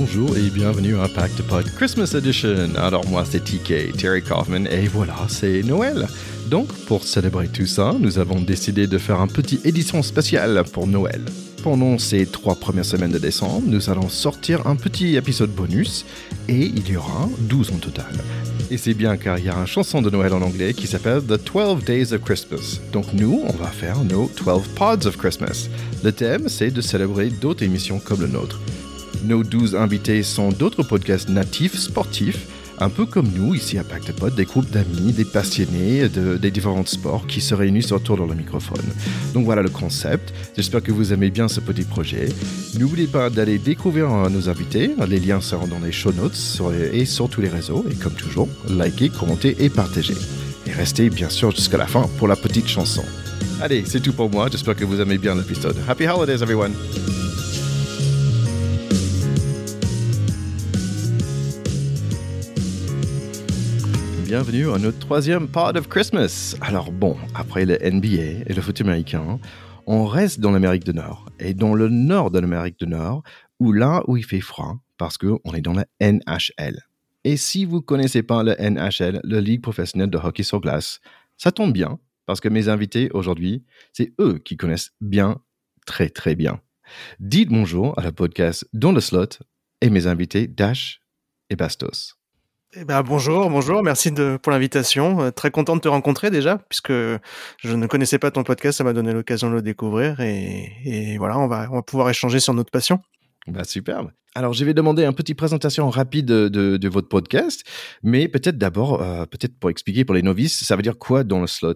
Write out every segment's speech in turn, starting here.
bonjour et bienvenue à Impact Pod Christmas Edition. Alors moi c'est TK, Terry Kaufman et voilà, c'est Noël. Donc pour célébrer tout ça, nous avons décidé de faire un petit édition spéciale pour Noël. Pendant ces trois premières semaines de décembre, nous allons sortir un petit épisode bonus et il y aura 12 en total. Et c'est bien car il y a une chanson de Noël en anglais qui s'appelle The 12 Days of Christmas. Donc nous, on va faire nos 12 Pods of Christmas. Le thème, c'est de célébrer d'autres émissions comme le nôtre. Nos 12 invités sont d'autres podcasts natifs sportifs, un peu comme nous ici à Pacte Pod, des groupes d'amis, des passionnés de, des différents sports qui se réunissent autour de le microphone. Donc voilà le concept. J'espère que vous aimez bien ce petit projet. N'oubliez pas d'aller découvrir nos invités. Les liens seront dans les show notes et sur tous les réseaux. Et comme toujours, likez, commentez et partagez. Et restez bien sûr jusqu'à la fin pour la petite chanson. Allez, c'est tout pour moi. J'espère que vous aimez bien l'épisode. Happy holidays, everyone! Bienvenue à notre troisième Part of Christmas. Alors bon, après le NBA et le foot américain, on reste dans l'Amérique du Nord. Et dans le nord de l'Amérique du Nord, ou là où il fait froid, parce qu'on est dans la NHL. Et si vous connaissez pas la NHL, la Ligue professionnelle de hockey sur glace, ça tombe bien, parce que mes invités aujourd'hui, c'est eux qui connaissent bien, très très bien. Dites bonjour à la podcast Dans le slot et mes invités Dash et Bastos. Eh ben, bonjour, bonjour, merci de, pour l'invitation. Euh, très content de te rencontrer déjà, puisque je ne connaissais pas ton podcast, ça m'a donné l'occasion de le découvrir et, et, voilà, on va, on va pouvoir échanger sur notre passion. Bah, superbe. Alors, je vais demander une petite présentation rapide de, de, de votre podcast, mais peut-être d'abord, euh, peut-être pour expliquer pour les novices, ça veut dire quoi dans le slot?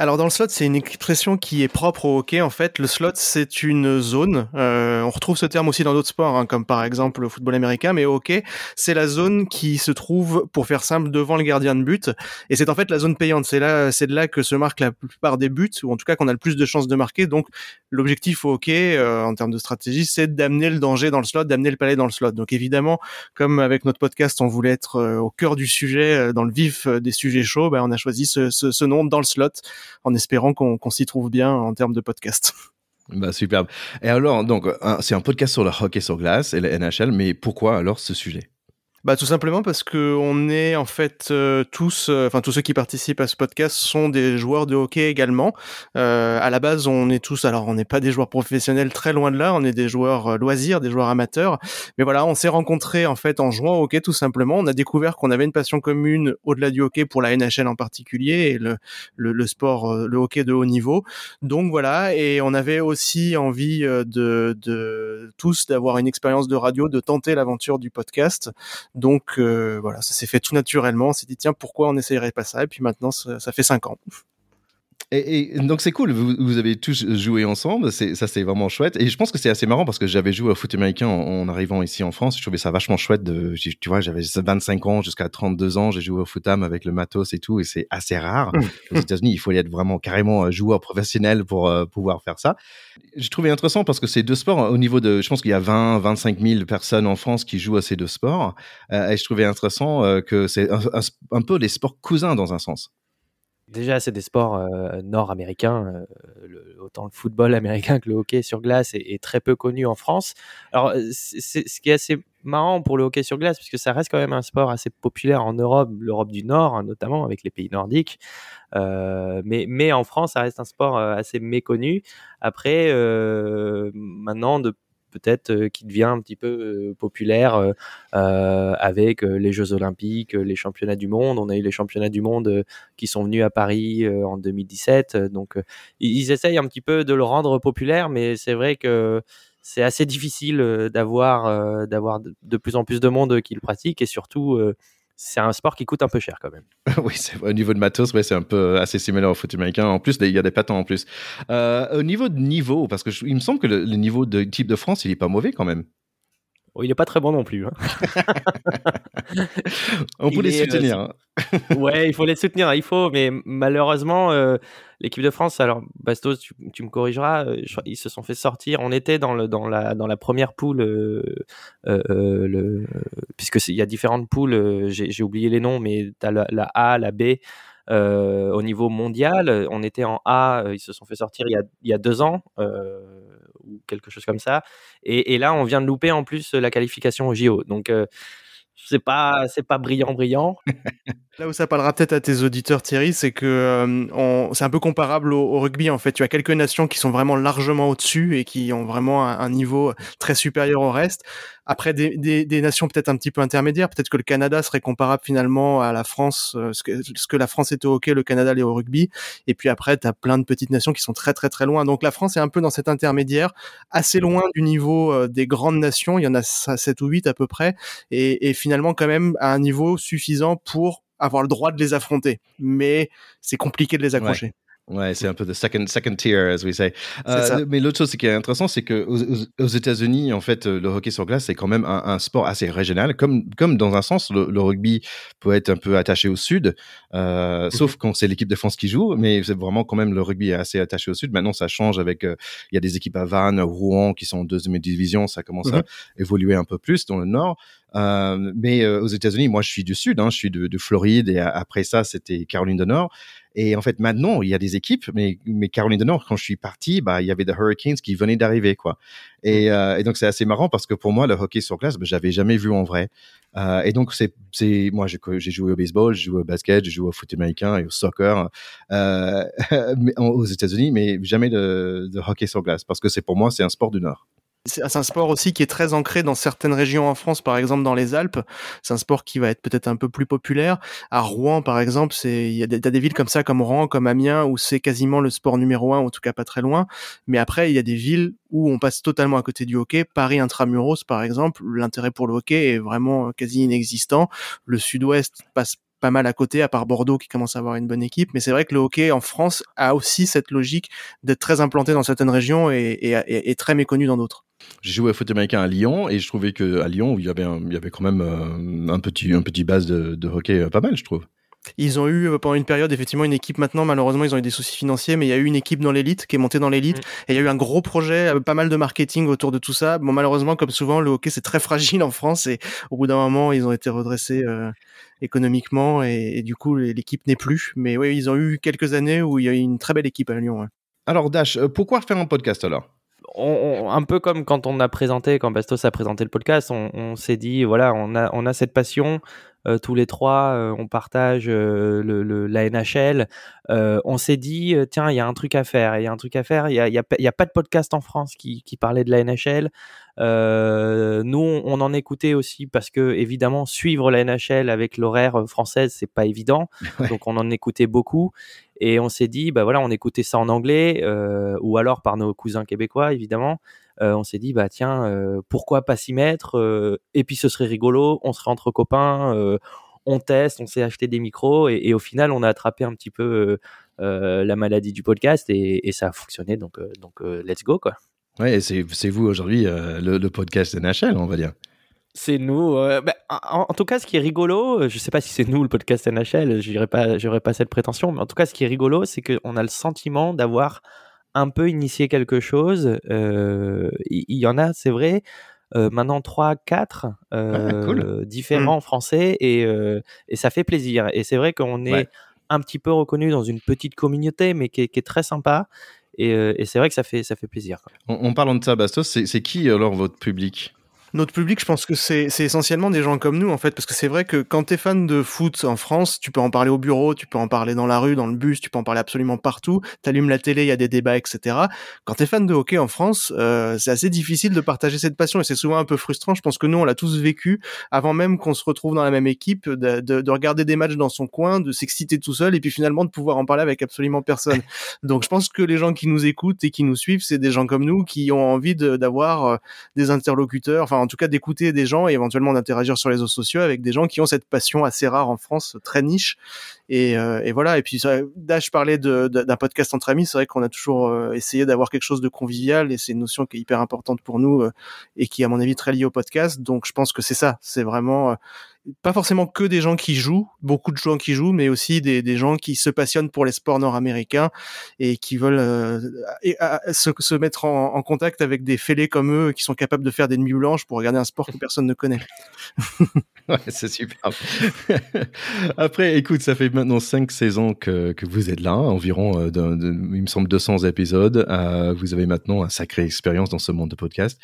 Alors dans le slot, c'est une expression qui est propre au hockey. En fait, le slot, c'est une zone. Euh, on retrouve ce terme aussi dans d'autres sports, hein, comme par exemple le football américain. Mais au hockey, c'est la zone qui se trouve, pour faire simple, devant le gardien de but. Et c'est en fait la zone payante. C'est là, c'est de là que se marquent la plupart des buts, ou en tout cas qu'on a le plus de chances de marquer. Donc l'objectif au hockey, euh, en termes de stratégie, c'est d'amener le danger dans le slot, d'amener le palais dans le slot. Donc évidemment, comme avec notre podcast, on voulait être euh, au cœur du sujet, euh, dans le vif des sujets chauds, ben, on a choisi ce, ce, ce nom dans le slot en espérant qu'on s'y trouve bien en termes de podcast. Bah, superbe. Et alors, donc, c'est un podcast sur le hockey sur glace et le NHL, mais pourquoi alors ce sujet? Bah tout simplement parce que on est en fait euh, tous, euh, enfin tous ceux qui participent à ce podcast sont des joueurs de hockey également. Euh, à la base, on est tous, alors on n'est pas des joueurs professionnels, très loin de là, on est des joueurs euh, loisirs, des joueurs amateurs. Mais voilà, on s'est rencontrés en fait en jouant au hockey tout simplement. On a découvert qu'on avait une passion commune au-delà du hockey pour la NHL en particulier et le, le, le, sport, le hockey de haut niveau. Donc voilà, et on avait aussi envie de, de tous d'avoir une expérience de radio, de tenter l'aventure du podcast. Donc euh, voilà, ça s'est fait tout naturellement. On s'est dit tiens pourquoi on n'essayerait pas ça? Et puis maintenant ça, ça fait cinq ans. Et, et, donc c'est cool, vous, vous, avez tous joué ensemble, ça c'est vraiment chouette. Et je pense que c'est assez marrant parce que j'avais joué au foot américain en, en, arrivant ici en France. Je trouvais ça vachement chouette. De, tu vois, j'avais 25 ans jusqu'à 32 ans, j'ai joué au foot am avec le matos et tout, et c'est assez rare. Mmh. Aux États-Unis, il faut y être vraiment carrément joueur professionnel pour euh, pouvoir faire ça. J'ai trouvé intéressant parce que ces deux sports, au niveau de, je pense qu'il y a 20, 25 000 personnes en France qui jouent à ces deux sports, euh, et je trouvais intéressant euh, que c'est un, un, un peu les sports cousins dans un sens. Déjà, c'est des sports euh, nord-américains. Euh, autant le football américain que le hockey sur glace est, très peu connu en France. Alors, c'est ce qui est assez marrant pour le hockey sur glace, puisque ça reste quand même un sport assez populaire en Europe, l'Europe du Nord, hein, notamment avec les pays nordiques. Euh, mais, mais en France, ça reste un sport assez méconnu. Après, maintenant, de peut-être euh, qui devient un petit peu euh, populaire euh, avec les Jeux Olympiques, les championnats du monde. On a eu les championnats du monde qui sont venus à Paris en 2017. Donc ils essayent un petit peu de le rendre populaire, mais c'est vrai que c'est assez difficile d'avoir d'avoir de plus en plus de monde qui le pratique et surtout c'est un sport qui coûte un peu cher quand même. oui, au niveau de matos, ouais, c'est un peu assez similaire au foot américain. En plus, il y a des patins en plus. Euh, au niveau de niveau, parce que je, il me semble que le, le, niveau de type de France, il est pas mauvais quand même. Oh, il n'est pas très bon non plus. Hein. On peut les soutenir. Hein. ouais, il faut les soutenir, il faut, mais malheureusement, euh, l'équipe de France, alors Bastos, tu, me corrigeras, euh, ils se sont fait sortir. On était dans, le, dans, la, dans la première poule, euh, euh, puisque il y a différentes poules, j'ai oublié les noms, mais tu as la, A, la B. au niveau mondial, on était en A, ils se sont fait sortir il y a, il y a deux ans ou, quelque chose comme ça. Et, et, là, on vient de louper en plus la qualification au JO. Donc, c'est pas c'est pas brillant brillant. Là où ça parlera peut-être à tes auditeurs Thierry, c'est que euh, c'est un peu comparable au, rugby en fait. Tu as quelques nations qui sont vraiment largement au-dessus et qui ont vraiment un, niveau très supérieur au reste. Après des, des, des nations peut-être un petit peu intermédiaires, peut-être que le Canada serait comparable finalement à la France, euh, ce, que, ce que la France est au hockey, le Canada est au rugby. Et puis après, tu as plein de petites nations qui sont très très très loin. Donc la France est un peu dans cet intermédiaire, assez loin du niveau euh, des grandes nations. Il y en a 7 ou 8 à peu près, et, et finalement quand même à un niveau suffisant pour avoir le droit de les affronter. Mais c'est compliqué de les accrocher. Ouais, c'est un peu the second, second tier, as we say. Euh, mais l'autre chose qui est intéressant, c'est que aux, États-Unis, en fait, le hockey sur glace, c'est quand même un, sport assez régional. Comme, comme dans un sens, le, rugby peut être un peu attaché au sud, euh, mhm. sauf quand c'est l'équipe de France qui joue. Mais c'est vraiment quand même le rugby est assez attaché au sud. Maintenant, ça change avec. Euh, il y a des équipes à Vannes, Rouen, qui sont en deuxième division. Ça commence à mhm. évoluer un peu plus dans le nord. Euh, mais euh, aux États-Unis, moi, je suis du sud, hein, je suis de, de Floride, et après ça, c'était Caroline du Nord. Et en fait, maintenant, il y a des équipes, mais, mais Caroline du Nord, quand je suis parti, bah, il y avait des Hurricanes qui venaient d'arriver, quoi. Et, mmh. euh, et donc, c'est assez marrant parce que pour moi, le hockey sur glace, bah, j'avais jamais vu en vrai. Euh, et donc, c'est, c'est, moi, j'ai joué au baseball, j'ai joué au basket, j'ai joué au foot américain et au soccer euh, aux États-Unis, mais jamais de, de hockey sur glace parce que c'est pour moi, c'est un sport du Nord. C'est un sport aussi qui est très ancré dans certaines régions en France, par exemple dans les Alpes. C'est un sport qui va être peut-être un peu plus populaire. À Rouen, par exemple, c'est il y a des, des villes comme ça, comme Rouen, comme Amiens, où c'est quasiment le sport numéro un, en tout cas pas très loin. Mais après, il y a des villes où on passe totalement à côté du hockey. Paris intramuros, par exemple, l'intérêt pour le hockey est vraiment quasi inexistant. Le Sud-Ouest passe pas mal à côté, à part Bordeaux qui commence à avoir une bonne équipe. Mais c'est vrai que le hockey en France a aussi cette logique d'être très implanté dans certaines régions et, et très méconnu dans d'autres. J'ai joué au foot américain à Lyon et je trouvais qu'à Lyon, il y avait, il y avait quand même euh, un, petit, un petit base de, de hockey euh, pas mal, je trouve. Ils ont eu euh, pendant une période effectivement une équipe maintenant malheureusement ils ont eu des soucis financiers mais il y a eu une équipe dans l'élite qui est montée dans l'élite mm. et il y a eu un gros projet pas mal de marketing autour de tout ça. Bon malheureusement comme souvent le hockey c'est très fragile en France et au bout d'un moment ils ont été redressés économiquement et, du coup l'équipe n'est plus mais oui ils ont eu quelques années où il y a eu une très belle équipe à Lyon. Alors Dash, pourquoi faire un podcast alors? Un peu comme quand on a présenté, quand Bastos a présenté le podcast, on, s'est dit, voilà, on a, on a cette passion, tous les trois, euh, on partage euh, le, la NHL. on s'est dit, tiens, il y a un truc à faire, il y a un truc à faire. Il n'y a, y a, y a, pas de podcast en France qui, qui parlait de la NHL. nous, on en écoutait aussi parce que, évidemment, suivre la NHL avec l'horaire française, c'est pas évident. Donc, on en écoutait beaucoup. Et on s'est dit, bah voilà, on écoutait ça en anglais, euh, ou alors par nos cousins québécois, évidemment. Euh, on s'est dit, bah tiens, euh, pourquoi pas s'y mettre Et puis ce serait rigolo, on serait entre copains, on teste, on s'est acheté des micros, et, au final, on a attrapé un petit peu la maladie du podcast, et, ça a fonctionné, donc, donc let's go, quoi. Ouais, c'est vous aujourd'hui le, le, podcast NHL, on va dire. C'est nous. Bah, en, tout cas, ce qui est rigolo, euh, je sais pas si c'est nous le podcast NHL, je pas, j'aurais pas cette prétention, mais en tout cas, ce qui est rigolo, c'est qu'on a le sentiment d'avoir un peu initié quelque chose. Euh, il y, en a, c'est vrai, euh, maintenant 3, 4 euh, différents mmh. français et, et, ça fait plaisir. Et c'est vrai qu'on est un petit peu reconnu dans une petite communauté, mais qui est, qui est très sympa. Et, et c'est vrai que ça fait, ça fait plaisir. En, en parlant de ça, Bastos, c'est qui alors votre public? Notre public, je pense que c'est essentiellement des gens comme nous, en fait, parce que c'est vrai que quand t'es fan de foot en France, tu peux en parler au bureau, tu peux en parler dans la rue, dans le bus, tu peux en parler absolument partout. T'allumes la télé, il y a des débats, etc. Quand t'es fan de hockey en France, euh, c'est assez difficile de partager cette passion et c'est souvent un peu frustrant. Je pense que nous, on l'a tous vécu avant même qu'on se retrouve dans la même équipe, de, de, de regarder des matchs dans son coin, de s'exciter tout seul et puis finalement de pouvoir en parler avec absolument personne. Donc, je pense que les gens qui nous écoutent et qui nous suivent, c'est des gens comme nous qui ont envie d'avoir euh, des interlocuteurs, enfin en tout cas d'écouter des gens et éventuellement d'interagir sur les réseaux sociaux avec des gens qui ont cette passion assez rare en France, très niche. Et, euh, voilà. Et puis Dash parlait d'un podcast entre amis. C'est vrai qu'on a toujours euh, essayé d'avoir quelque chose de convivial et c'est une notion qui est hyper importante pour nous euh, et qui, à mon avis, très liée au podcast. Donc je pense que c'est ça. C'est vraiment pas forcément que des gens qui jouent, beaucoup de gens qui jouent, mais aussi des, gens qui se passionnent pour les sports nord-américains et qui veulent euh, se, se, mettre en, contact avec des fêlés comme eux qui sont capables de faire des nuits blanches pour regarder un sport que personne ne connaît. c'est super. Après, écoute, ça fait maintenant cinq saisons que, vous êtes là, environ, euh, il me semble 200 épisodes. Euh, vous avez maintenant un sacré expérience dans ce monde de podcast.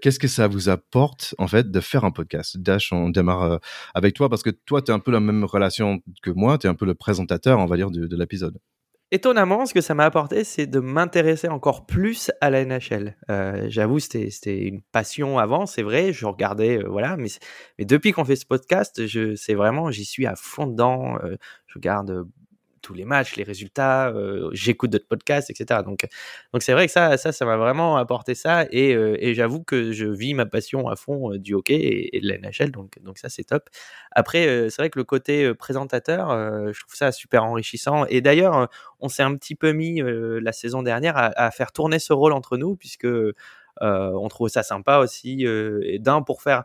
Qu'est-ce que ça vous apporte, en fait, de faire un podcast? Dash, on démarre avec toi parce que toi, tu as un peu la même relation que moi, tu es un peu le présentateur, on va dire, de, de l'épisode. Étonnamment, ce que ça m'a apporté, c'est de m'intéresser encore plus à la NHL. Euh, J'avoue, c'était une passion avant, c'est vrai, je regardais, euh, voilà, mais, mais depuis qu'on fait ce podcast, c'est vraiment, j'y suis à fond dedans. Euh, je regarde tous les matchs, les résultats, euh, j'écoute d'autres podcasts, etc. Donc, donc c'est vrai que ça, ça, ça m'a vraiment apporté ça. Et, euh, et j'avoue que je vis ma passion à fond euh, du hockey et, et, de la NHL. Donc, donc ça, c'est top. Après, euh, c'est vrai que le côté euh, présentateur, euh, je trouve ça super enrichissant. Et d'ailleurs, on s'est un petit peu mis la saison dernière à, faire tourner ce rôle entre nous, puisque on trouve ça sympa aussi. D'un pour faire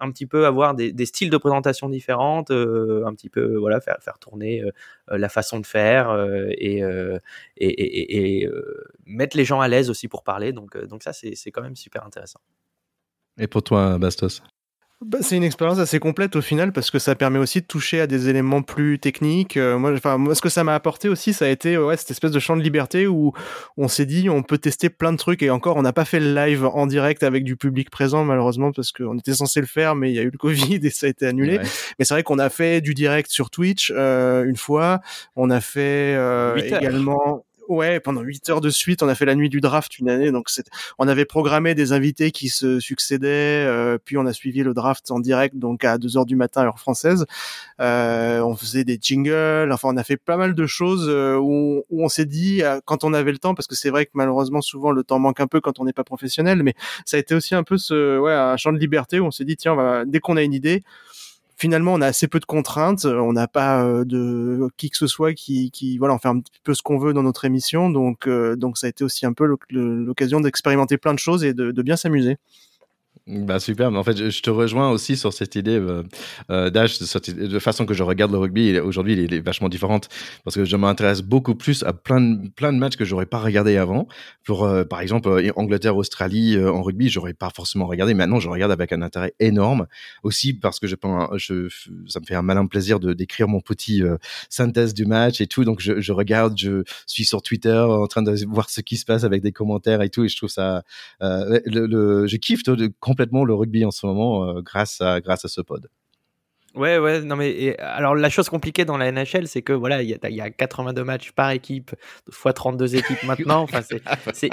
un petit peu avoir des, styles de présentation différentes, euh, un petit peu voilà faire faire tourner euh, la façon de faire euh, et, et, et, et mettre les gens à l'aise aussi pour parler. Donc donc ça c'est quand même super intéressant. Et pour toi, Bastos? Bah, c'est une expérience assez complète au final parce que ça permet aussi de toucher à des éléments plus techniques. Euh, moi, enfin, moi, ce que ça m'a apporté aussi, ça a été ouais, cette espèce de champ de liberté où on s'est dit on peut tester plein de trucs et encore on n'a pas fait le live en direct avec du public présent malheureusement parce qu'on était censé le faire mais il y a eu le Covid et ça a été annulé. Ouais. Mais c'est vrai qu'on a fait du direct sur Twitch euh, une fois. On a fait euh, également Ouais, pendant 8 heures de suite, on a fait la nuit du draft une année. Donc, on avait programmé des invités qui se succédaient, euh, puis on a suivi le draft en direct, donc à 2 heures du matin heure française. Euh, on faisait des jingles. Enfin, on a fait pas mal de choses euh, où, où, on s'est dit euh, quand on avait le temps, parce que c'est vrai que malheureusement souvent le temps manque un peu quand on n'est pas professionnel, mais ça a été aussi un peu ce, ouais, un champ de liberté où on s'est dit tiens, on va, dès qu'on a une idée finalement on a assez peu de contraintes, on n'a pas euh, de qui que ce soit qui, qui voilà, on fait un petit peu ce qu'on veut dans notre émission, donc euh, donc ça a été aussi un peu l'occasion d'expérimenter plein de choses et de, de bien s'amuser. Bah super, mais en fait, je te rejoins aussi sur cette idée euh, euh d'âge, de, façon que je regarde le rugby. Aujourd'hui, il, est vachement différente parce que je m'intéresse beaucoup plus à plein de, plein de matchs que j'aurais pas regardé avant. Pour euh, par exemple euh, Angleterre-Australie euh, en rugby, j'aurais pas forcément regardé. Maintenant, je regarde avec un intérêt énorme. Aussi parce que je, je ça me fait un malin plaisir de d'écrire mon petit synthèse du match et tout. Donc je, je, regarde, je suis sur Twitter en train de voir ce qui se passe avec des commentaires et tout. Et je trouve ça, le, le, je kiffe de, de complètement le rugby en ce moment euh, grâce, à, grâce à ce pod. Ouais, ouais, non mais et, alors la chose compliquée dans la NHL, c'est que voilà, il y a, y a 82 matchs par équipe, fois 32 équipes maintenant. enfin, c'est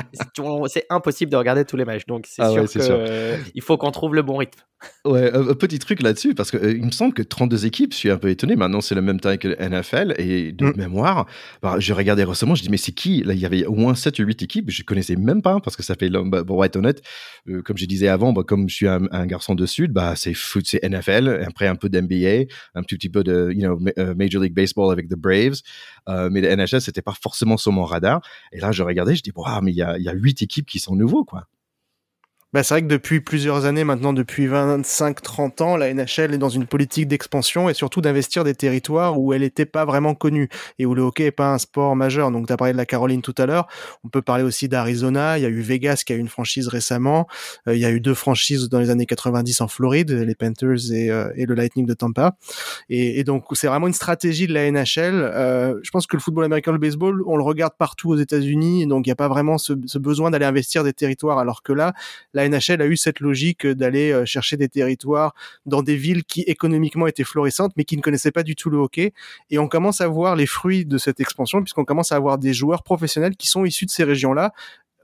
c'est impossible de regarder tous les matchs, donc c'est ah sûr ouais, qu'il euh, faut qu'on trouve le bon rythme. Ouais, un petit truc là-dessus, parce que euh, il me semble que 32 équipes, je suis un peu étonné. Maintenant, c'est le même taille que le NFL. Et de mm. mémoire, bah, je regardais récemment, je dis, mais c'est qui? Là, il y avait au moins 7 ou 8 équipes. Je connaissais même pas, parce que ça fait, bah, pour être honnête, euh, comme je disais avant, bah, comme je suis un, un, garçon de Sud, bah, c'est foot, c'est NFL. Après, un peu d'NBA, un petit, petit peu de you know, euh, Major League Baseball avec the Braves. Euh, mais le NHL, c'était pas forcément sur mon radar. Et là, je regardais, je dis, wow, mais il y a, 8 équipes qui sont nouveaux, quoi. Bah, c'est vrai que depuis plusieurs années, maintenant depuis 25-30 ans, la NHL est dans une politique d'expansion et surtout d'investir des territoires où elle n'était pas vraiment connue et où le hockey n'est pas un sport majeur. Donc tu as parlé de la Caroline tout à l'heure, on peut parler aussi d'Arizona, il y a eu Vegas qui a eu une franchise récemment, euh, il y a eu deux franchises dans les années 90 en Floride, les Panthers et, euh, le Lightning de Tampa. Et, donc c'est vraiment une stratégie de la NHL. Euh, je pense que le football américain, le baseball, on le regarde partout aux États-Unis, donc il n'y a pas vraiment ce, besoin d'aller investir des territoires, alors que là, NHL a eu cette logique d'aller chercher des territoires dans des villes qui économiquement étaient florissantes, mais qui ne connaissaient pas du tout le hockey. Et on commence à voir les fruits de cette expansion, puisqu'on commence à avoir des joueurs professionnels qui sont issus de ces régions-là,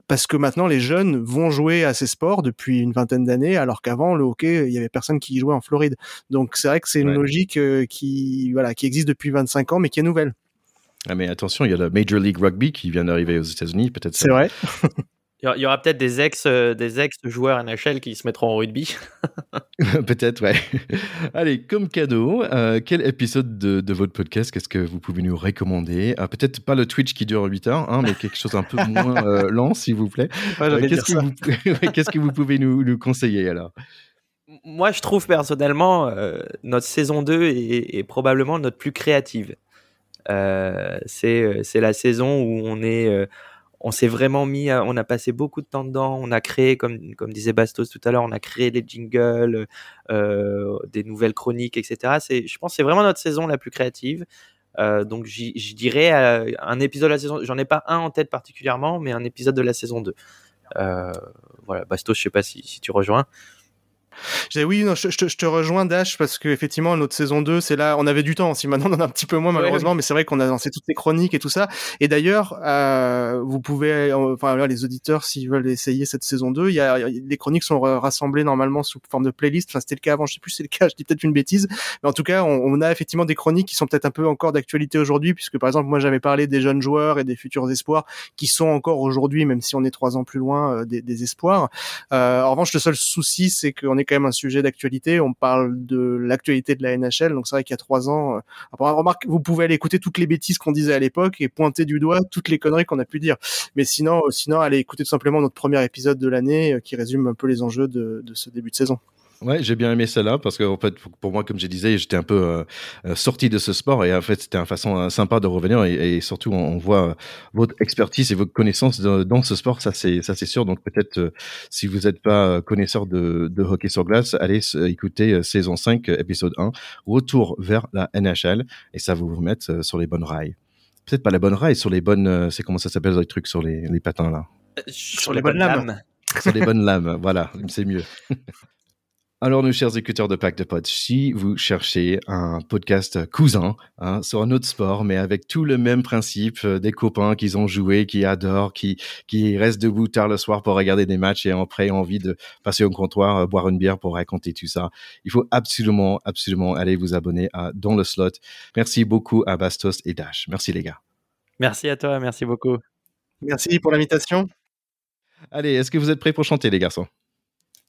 parce que maintenant les jeunes vont jouer à ces sports depuis une vingtaine d'années, alors qu'avant le hockey, il y avait personne qui jouait en Floride. Donc c'est vrai que c'est une ouais. logique qui voilà qui existe depuis 25 ans, mais qui est nouvelle. Ah mais attention, il y a le Major League Rugby qui vient d'arriver aux États-Unis, peut-être. C'est vrai. Il y aura peut-être des ex, euh, des ex joueurs NHL qui se mettront en rugby. peut-être, ouais. Allez, comme cadeau, euh, quel épisode de, de votre podcast qu'est-ce que vous pouvez nous recommander? Euh, Peut-être pas le Twitch qui dure 8 heures, hein, mais quelque chose un peu moins euh, lent, s'il vous plaît. Ouais, qu'est-ce, que vous, qu'est-ce que vous pouvez nous, nous conseiller alors? Moi, je trouve personnellement notre saison 2 est, est, probablement notre plus créative. Euh, c'est la saison où on est on s'est vraiment mis, on a passé beaucoup de temps dedans, on a créé, comme, disait Bastos tout à l'heure, on a créé des jingles, euh, des nouvelles chroniques, etc. C'est, je pense que c'est vraiment notre saison la plus créative. Euh, donc je dirais euh, un épisode de la saison, j'en ai pas un en tête particulièrement, mais un épisode de la saison 2. Euh, voilà, Bastos, je sais pas si tu rejoins oui, non, je, te rejoins Dash parce que effectivement notre saison 2, c'est là, on avait du temps. Si maintenant on en a un petit peu moins malheureusement, mais c'est vrai qu'on a lancé toutes les chroniques et tout ça. Et d'ailleurs, euh, vous pouvez, enfin là, les auditeurs, s'ils veulent essayer cette saison 2, il y a, les chroniques sont rassemblées normalement sous forme de playlist. Enfin, c'était le cas avant, je sais plus si c'est le cas, je dis peut-être une bêtise, mais en tout cas, on, on a effectivement des chroniques qui sont peut-être un peu encore d'actualité aujourd'hui, puisque par exemple, moi j'avais parlé des jeunes joueurs et des futurs espoirs qui sont encore aujourd'hui, même si on est trois ans plus loin, euh, des, des, espoirs. Euh, en revanche, le seul souci, c'est qu'on est un sujet d'actualité. On parle de l'actualité de la NHL. Donc c'est vrai qu'il y a trois ans, euh, remarque, vous pouvez aller écouter toutes les bêtises qu'on disait à l'époque et pointer du doigt toutes les conneries qu'on a pu dire. Mais sinon, euh, sinon, allez écouter tout simplement notre premier épisode de l'année euh, qui résume un peu les enjeux de ce début de saison. Ouais, j'ai bien aimé celle-là parce que en fait, pour moi, comme je disais, j'étais un peu euh, euh, sorti de ce sport et en fait, c'était une façon euh, sympa de revenir et, et surtout, on, voit votre expertise et votre connaissance dans ce sport, ça c'est ça c'est sûr. Donc peut-être si vous n'êtes pas connaisseur de, de, hockey sur glace, allez écouter saison 5, épisode 1, retour vers la NHL et ça va vous mettre sur les bonnes rails. Peut-être pas les bonnes rails, sur les bonnes, c'est comment ça s'appelle les trucs sur les, les patins là? Sur, les, bonnes lames. Sur les bonnes lames, voilà, c'est mieux. Alors, nos chers écouteurs de Pack de Pod, si vous cherchez un podcast cousin hein, sur un autre sport, mais avec tout le même principe, euh, des copains qui ont joué, qui adorent, qui, qui restent debout tard le soir pour regarder des matchs et après envie de passer au comptoir, euh, boire une bière pour raconter tout ça, il faut absolument, absolument aller vous abonner à Dans le Slot. Merci beaucoup à Bastos et Dash. Merci les gars. Merci à toi, merci beaucoup. Merci pour l'invitation. Allez, est-ce que vous êtes prêts pour chanter les garçons?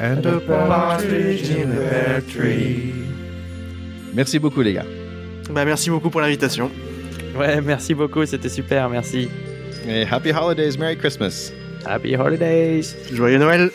and a partridge in a pear tree. Merci beaucoup, les gars. Bah, merci beaucoup pour l'invitation. Ouais, merci beaucoup, c'était super, merci. Et happy holidays, Merry Christmas. Happy holidays. Joyeux Noël.